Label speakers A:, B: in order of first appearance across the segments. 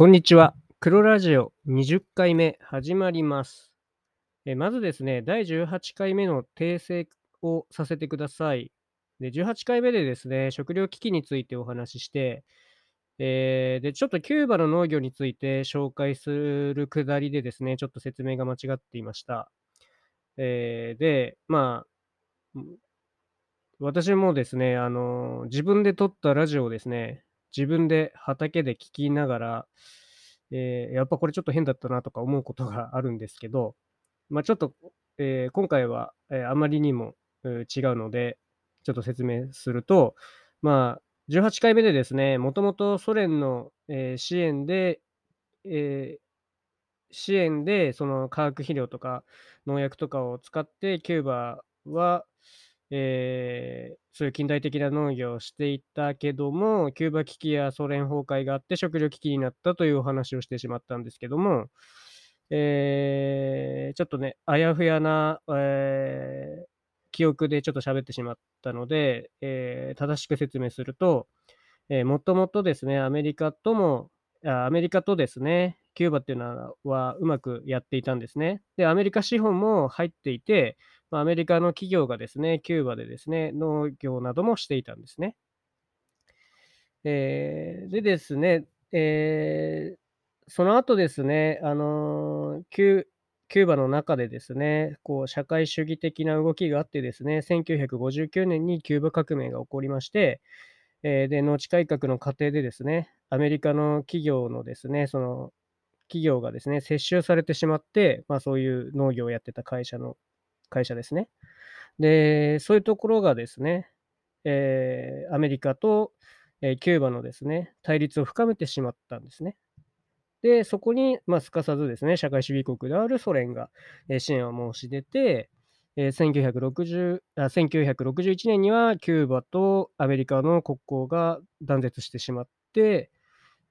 A: こんにちは。黒ラジオ20回目始まります。えまずですね、第18回目の訂正をさせてください。で18回目でですね、食料危機についてお話しして、えーで、ちょっとキューバの農業について紹介するくだりでですね、ちょっと説明が間違っていました。えーで、まあ、私もですね、あの、自分で撮ったラジオをですね、自分で畑で聞きながら、えーやっぱこれちょっと変だったなとか思うことがあるんですけど、まあ、ちょっと、えー今回は、えあまりにも、えー違うので、ちょっと説明すると、まあ、18回目でですね、もともとソ連の、え支援で、え支援でその化学肥料とか農薬とかを使ってキューバは、えーそういう近代的な農業をしていたけども、キューバ危機やソ連崩壊があって食料危機になったというお話をしてしまったんですけども、えーちょっとね、あやふやな、えー記憶でちょっと喋ってしまったので、えー正しく説明すると、えーもともとですね、アメリカとも、アメリカとですね、キューバっていうのはうまくやっていたんですね。で、アメリカ資本も入っていて、まアメリカの企業がですね、キューバでですね、農業などもしていたんですね。えーでですね、えーその後ですね、あのーキューキューバの中でですね、こう社会主義的な動きがあってですね、1959年にキューバ革命が起こりまして、えーで、農地改革の過程でですね、アメリカの企業のですね、その企業がですね、接収されてしまって、まあそういう農業をやってた会社の、会社ですね。で、そういうところがですね、えーアメリカと、えーキューバのですね、対立を深めてしまったんですね。で、そこに、まあ、すかさずですね、社会主義国であるソ連が、えー支援を申し出て、えー1960あ1961年にはキューバとアメリカの国交が断絶してしまって、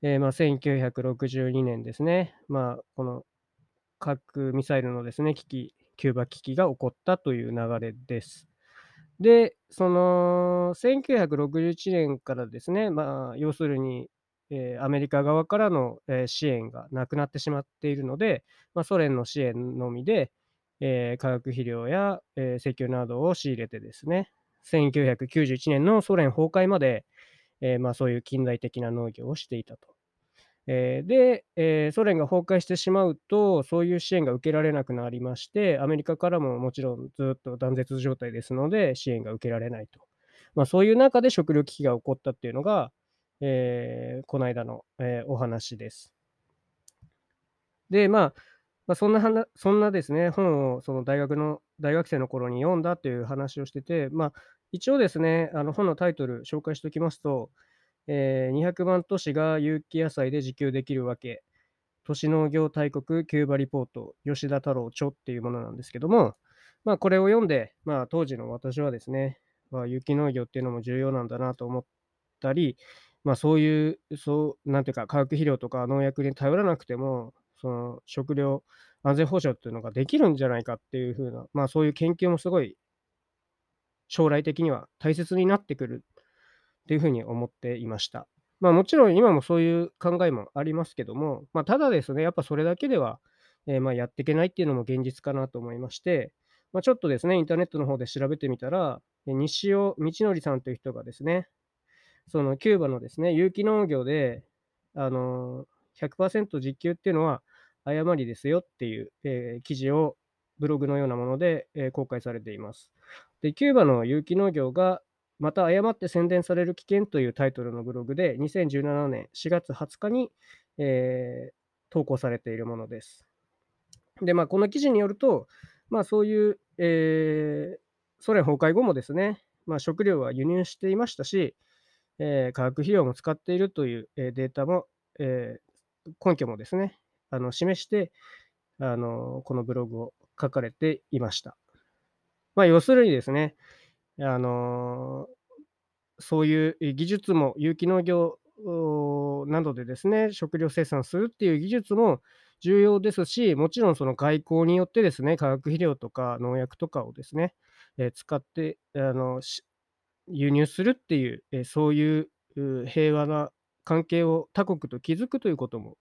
A: えーまあ、1962年ですね、まあ、この核ミサイルのですね、危機、キューバ危機が起こったという流れです。で、その1961年からですね、まあ、要するに、えーアメリカ側からの、えー支援がなくなってしまっているので、まあ、ソ連の支援のみで、えー化学肥料や、え石油などを仕入れてですね、1991年のソ連崩壊まで、えまあ、そういう近代的な農業をしていたと。えーで、えーソ連が崩壊してしまうと、そういう支援が受けられなくなりまして、アメリカからももちろんずっと断絶状態ですので、支援が受けられないと。まあ、そういう中で食糧危機が起こったっていうのが、えーこの間の、えお話です。で、まあ、まあ、そんなそんなですね、本をその大学の大学生の頃に読んだという話をしてて、まあ、一応ですね、あの本のタイトル紹介しておきますと、えー200万都市が有機野菜で自給できるわけ、都市農業大国キューバリポート、吉田太郎著っていうものなんですけども、まあ、これを読んで、まあ、当時の私はですね、まあ、有機農業っていうのも重要なんだなと思ったり、まあ、そういう、そう、なんていうか、化学肥料とか農薬に頼らなくても、その食料安全保障っていうのができるんじゃないかっていうふうな、まあ、そういう研究もすごい将来的には大切になってくるっていうふうに思っていました。まあ、もちろん今もそういう考えもありますけども、まあ、ただですね、やっぱそれだけでは、えーまあ、やっていけないっていうのも現実かなと思いまして、まあ、ちょっとですね、インターネットの方で調べてみたら、西尾道則さんという人がですね、そのキューバのですね、有機農業で、あの100%実給っていうのは誤りですよっていう、えー記事をブログのようなもので、えー公開されています。で、キューバの有機農業がまた誤って宣伝される危険というタイトルのブログで2017年4月20日に、えー投稿されているものです。で、まあ、この記事によると、まあ、そういう、えーソ連崩壊後もですね、まあ、食料は輸入していましたし、えー化学肥料も使っているという、えーデータも、えー根拠もですね、あの示して、あのこのブログを書かれていました。まあ、要するにですね、あのそういう技術も有機農業などでですね、食料生産するっていう技術も重要ですし、もちろんその外交によってですね、化学肥料とか農薬とかをですね、え使ってあの輸入するっていう、えそういうう平和な関係を他国と築くということも、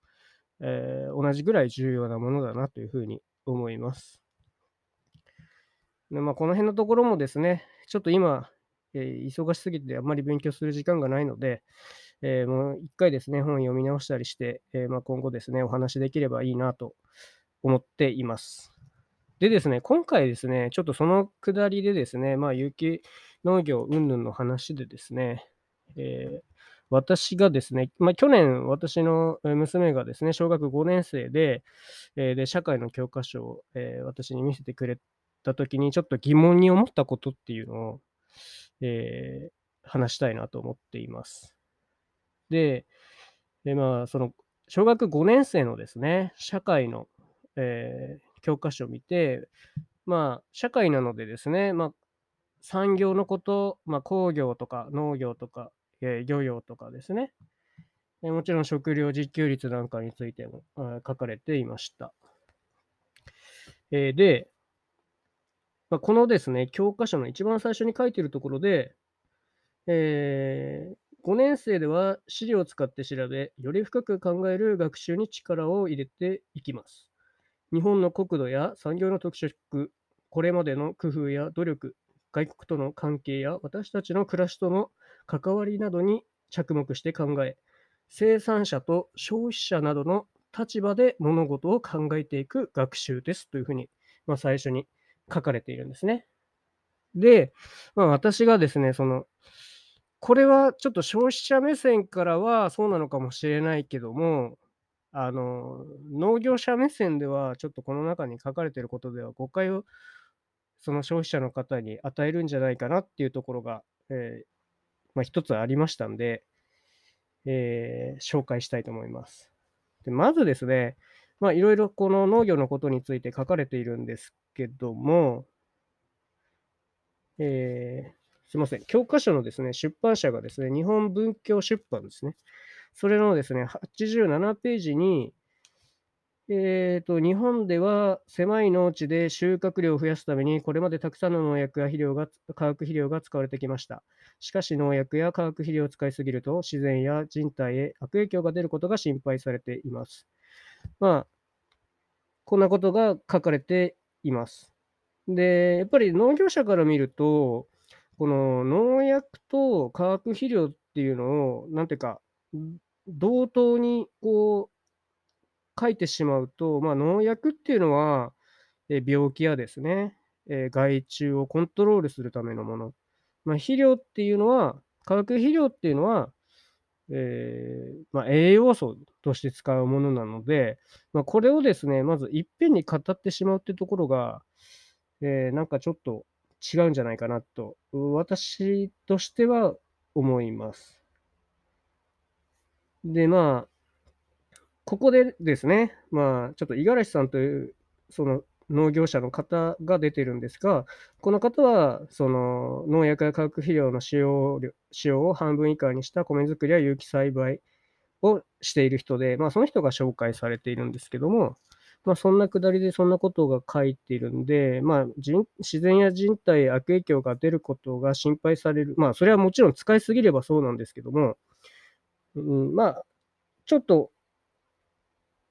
A: えー、同じぐらい重要なものだなというふうに思います。でまあ、この辺のところもですね、ちょっと今、えー、忙しすぎてあんまり勉強する時間がないので、えー、もう一回ですね、本読み直したりして、えー、まあ、今後ですね、お話できればいいなと思っています。でですね、今回ですね、ちょっとそのくだりでですね、まあ、有機農業云々の話でですね、えー、私がですね、まあ、去年、私の娘がですね、小学5年生で、えー、で社会の教科書を、えー、私に見せてくれたときに、ちょっと疑問に思ったことっていうのを、え話したいなと思っています。で、でまあ、その小学5年生のですね、社会の、えー、教科書を見て、まあ、社会なのでですね、まあ、産業のこと、まあ、工業とか農業とか、えー、漁業とかですね、え、もちろん食料自給率なんかについても、え、書かれていました。えー、で、まあ、このですね、教科書の一番最初に書いているところで、えー、5年生では資料を使って調べ、より深く考える学習に力を入れていきます。日本の国土や産業の特色、これまでの工夫や努力、外国との関係や私たちの暮らしとの関わりなどに着目して考え、生産者と消費者などの立場で物事を考えていく学習ですというふうに、まあ、最初に書かれているんですね。で、まあ、私がですね、そのこれはちょっと消費者目線からはそうなのかもしれないけども、あの、農業者目線ではちょっとこの中に書かれていることでは誤解をその消費者の方に与えるんじゃないかなっていうところが、えー、まあ、一つありましたんで、えー、紹介したいと思います。でまずですね、まあ、いろいろこの農業のことについて書かれているんですけども、えー、すみません。教科書のですね、出版社がですね、日本文教出版ですね。それのですね、87ページに、えーと、日本では狭い農地で収穫量を増やすために、これまでたくさんの農薬や肥料が化学肥料が使われてきました。しかし、農薬や化学肥料を使いすぎると、自然や人体へ悪影響が出ることが心配されています。まあ、こんなことが書かれています。で、やっぱり農業者から見ると、この農薬と化学肥料っていうのを、なんていうか、同等にこう書いてしまうと、まあ、農薬っていうのは、え病気やですね、え害虫をコントロールするためのもの。まあ、肥料っていうのは、化学肥料っていうのは、えー、まあ、栄養素として使うものなので、まあ、これをですね、まずいっぺんに語ってしまうってところが、えー、なんかちょっと違うんじゃないかなと、私としては思います。で、まあ、ここでですね、まあ、ちょっと五十嵐さんという、その農業者の方が出てるんですが、この方は、その農薬や化学肥料の使用使用を半分以下にした米作りや有機栽培をしている人で、まあ、その人が紹介されているんですけども、まあ、そんなくだりでそんなことが書いているんで、まあ、自然や人体へ悪影響が出ることが心配される。まあ、それはもちろん使いすぎればそうなんですけども、うん、まあ、ちょっと、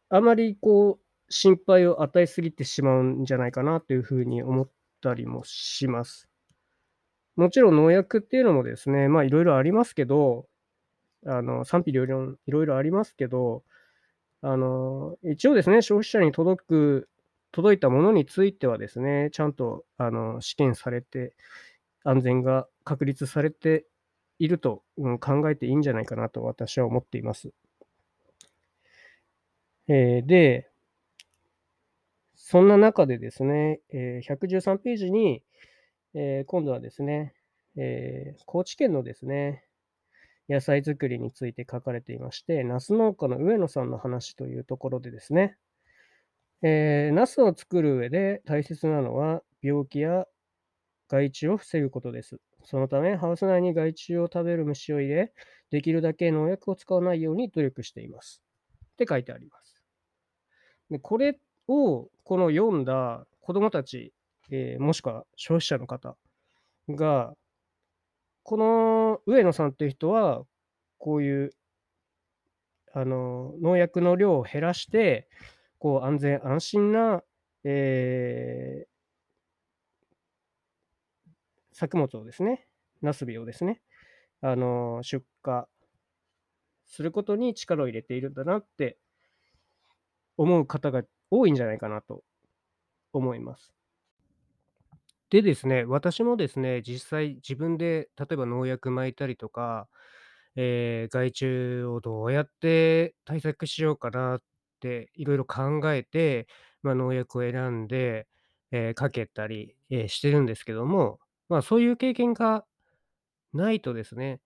A: あまりこう、心配を与えすぎてしまうんじゃないかなというふうに思ったりもします。もちろん農薬っていうのもですね、まあいろいろありますけど、あの賛否両論いろいろありますけど、あの、一応ですね、消費者に届く、届いたものについてはですね、ちゃんとあの試験されて、安全が確立されていると、うん、考えていいんじゃないかなと私は思っています。えー、で、そんな中でですね、え、113ページに、え、今度はですね、え、高知県のですね、野菜作りについて書かれていまして、ナス農家の上野さんの話というところでですね、えー、ナスを作る上で大切なのは病気や害虫を防ぐことです。そのため、ハウス内に害虫を食べる虫を入れ、できるだけ農薬を使わないように努力しています。って書いてあります。でこれを、この読んだ子供たち、えー、もしくは消費者の方が、この上野さんっていう人は、こういう、あの、農薬の量を減らして、こう安全安心な、ええ作物をですね、ナスビをですね、あの、出荷することに力を入れているんだなって思う方が多いんじゃないかなと思います。でですね、私もですね、実際自分で例えば農薬撒いたりとか、えー害虫をどうやって対策しようかなっていろいろ考えて、まあ、農薬を選んで、えーかけたり、えーしてるんですけども、まあ、そういう経験がないとですね、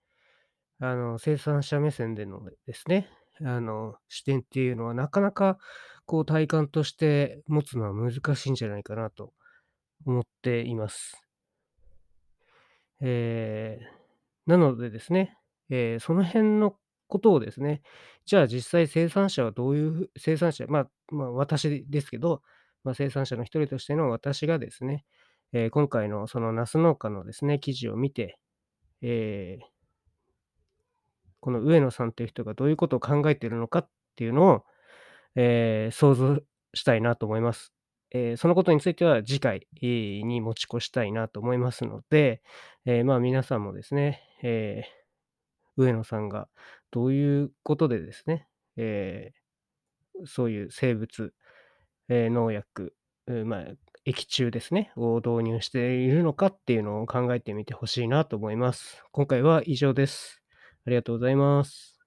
A: あの、生産者目線でのですね、あの、視点っていうのはなかなかこう体感として持つのは難しいんじゃないかなと思っています。えーなのでですね、えーその辺のことをですね、じゃあ実際生産者はどういう生産者、まあ、まあ、私ですけど、まあ、生産者の一人としての私がですね、えー今回のそのナス農家のですね、記事を見て、えーこの上野さんっていう人がどういうことを考えているのかっていうのを、えー想像したいなと思います。えーそのことについては次回に持ち越したいなと思いますので、えーまあ、皆さんもですね、えー上野さんがどういうことでですね、えーそういう生物、え農薬、まあ、液中ですね、を導入しているのかっていうのを考えてみてほしいなと思います。今回は以上です。ありがとうございます。